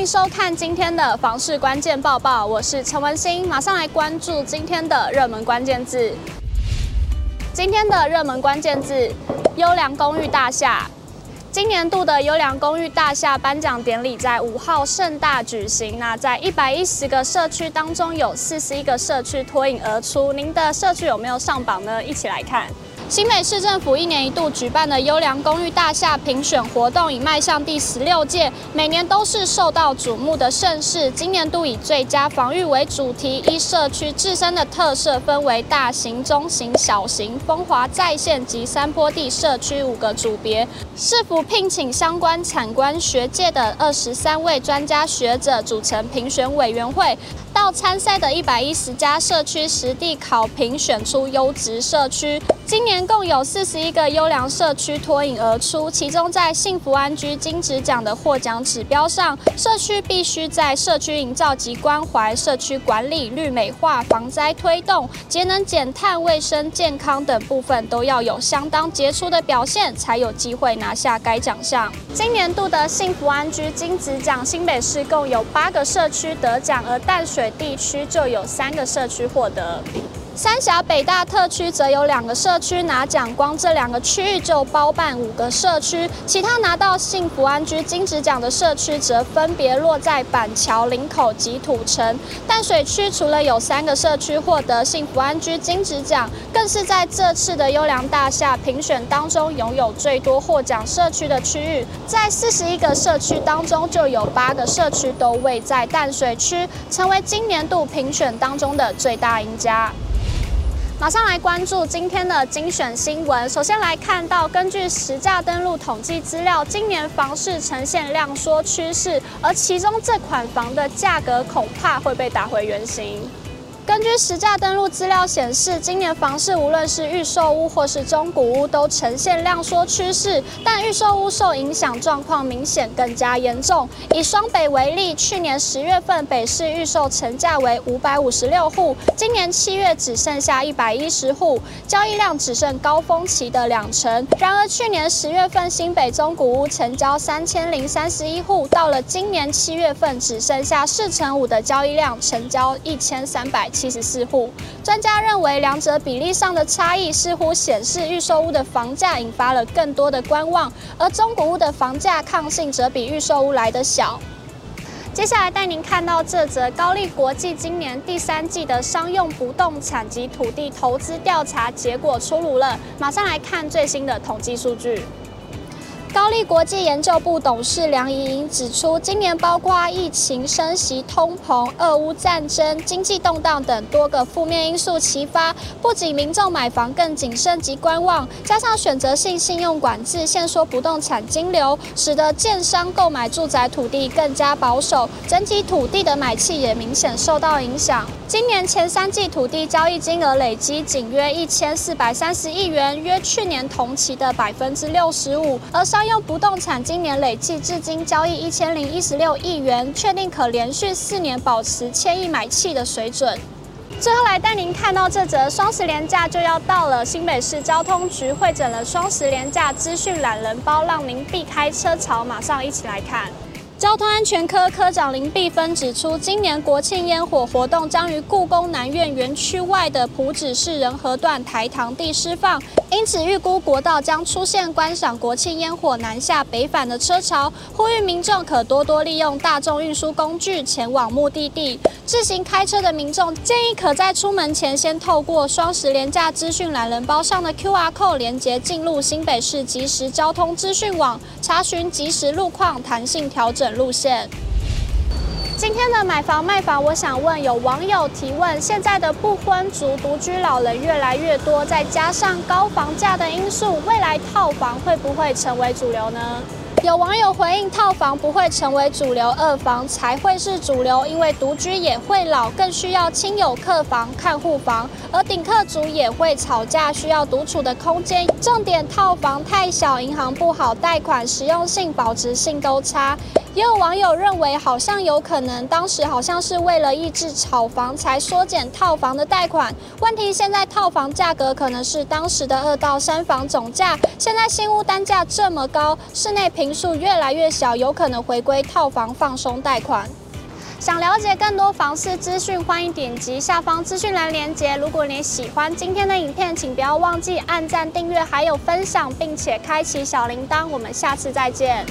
迎收看今天的房市关键报报，我是陈文心，马上来关注今天的热门关键字。今天的热门关键字：优良公寓大厦。今年度的优良公寓大厦颁奖典礼在五号盛大举行。那在一百一十个社区当中，有四十一个社区脱颖而出。您的社区有没有上榜呢？一起来看。新北市政府一年一度举办的优良公寓大厦评选活动已迈向第十六届，每年都是受到瞩目的盛事。今年度以最佳防御为主题，依社区自身的特色分为大型、中型、小型、风华再现及山坡地社区五个组别。市府聘请相关产官学界的二十三位专家学者组成评选委员会。到参赛的一百一十家社区实地考评，选出优质社区。今年共有四十一个优良社区脱颖而出，其中在幸福安居金质奖的获奖指标上，社区必须在社区营造及关怀、社区管理、绿美化、防灾推动、节能减碳、卫生健康等部分都要有相当杰出的表现，才有机会拿下该奖项。今年度的幸福安居金质奖，新北市共有八个社区得奖，而淡水。地区就有三个社区获得。三峡北大特区则有两个社区拿奖，光这两个区域就包办五个社区。其他拿到幸福安居金质奖的社区则分别落在板桥、林口及土城。淡水区除了有三个社区获得幸福安居金质奖，更是在这次的优良大厦评选当中拥有最多获奖社区的区域。在四十一个社区当中，就有八个社区都位在淡水区，成为今年度评选当中的最大赢家。马上来关注今天的精选新闻。首先来看到，根据实价登录统计资料，今年房市呈现量缩趋势，而其中这款房的价格恐怕会被打回原形。根据实价登录资料显示，今年房市无论是预售屋或是中古屋都呈现量缩趋势，但预售屋受影响状况明显更加严重。以双北为例，去年十月份北市预售成价为五百五十六户，今年七月只剩下一百一十户，交易量只剩高峰期的两成。然而去年十月份新北中古屋成交三千零三十一户，到了今年七月份只剩下四成五的交易量，成交一千三百七十四户，专家认为两者比例上的差异似乎显示预售屋的房价引发了更多的观望，而中古屋的房价抗性则比预售屋来得小。接下来带您看到这则高力国际今年第三季的商用不动产及土地投资调查结果出炉了，马上来看最新的统计数据。高力国际研究部董事梁怡莹指出，今年包括疫情升级、通膨、俄乌战争、经济动荡等多个负面因素齐发，不仅民众买房更谨慎及观望，加上选择性信用管制、限缩不动产金流，使得建商购买住宅土地更加保守，整体土地的买气也明显受到影响。今年前三季土地交易金额累积仅约一千四百三十亿元，约去年同期的百分之六十五，而商用不动产今年累计至今交易一千零一十六亿元，确定可连续四年保持千亿买气的水准。最后来带您看到这则双十连假就要到了，新北市交通局会诊了双十连假资讯懒人包，让您避开车潮。马上一起来看。交通安全科科长林碧芬指出，今年国庆烟火活动将于故宫南院园区外的埔子市仁和段台糖地释放，因此预估国道将出现观赏国庆烟火南下北返的车潮，呼吁民众可多多利用大众运输工具前往目的地。自行开车的民众建议可在出门前先透过双十连假资讯懒人包上的 QR code 连接进入新北市即时交通资讯网，查询即时路况，弹性调整路线。今天的买房卖房，我想问有网友提问：现在的不婚族独居老人越来越多，再加上高房价的因素，未来套房会不会成为主流呢？有网友回应：套房不会成为主流，二房才会是主流，因为独居也会老，更需要亲友客房、看护房，而顶客族也会吵架，需要独处的空间。重点，套房太小，银行不好贷款，实用性、保值性都差。也有网友认为，好像有可能当时好像是为了抑制炒房才缩减套房的贷款。问题现在套房价格可能是当时的二到三房总价，现在新屋单价这么高，室内坪数越来越小，有可能回归套房放松贷款。想了解更多房市资讯，欢迎点击下方资讯栏链接。如果你喜欢今天的影片，请不要忘记按赞、订阅，还有分享，并且开启小铃铛。我们下次再见。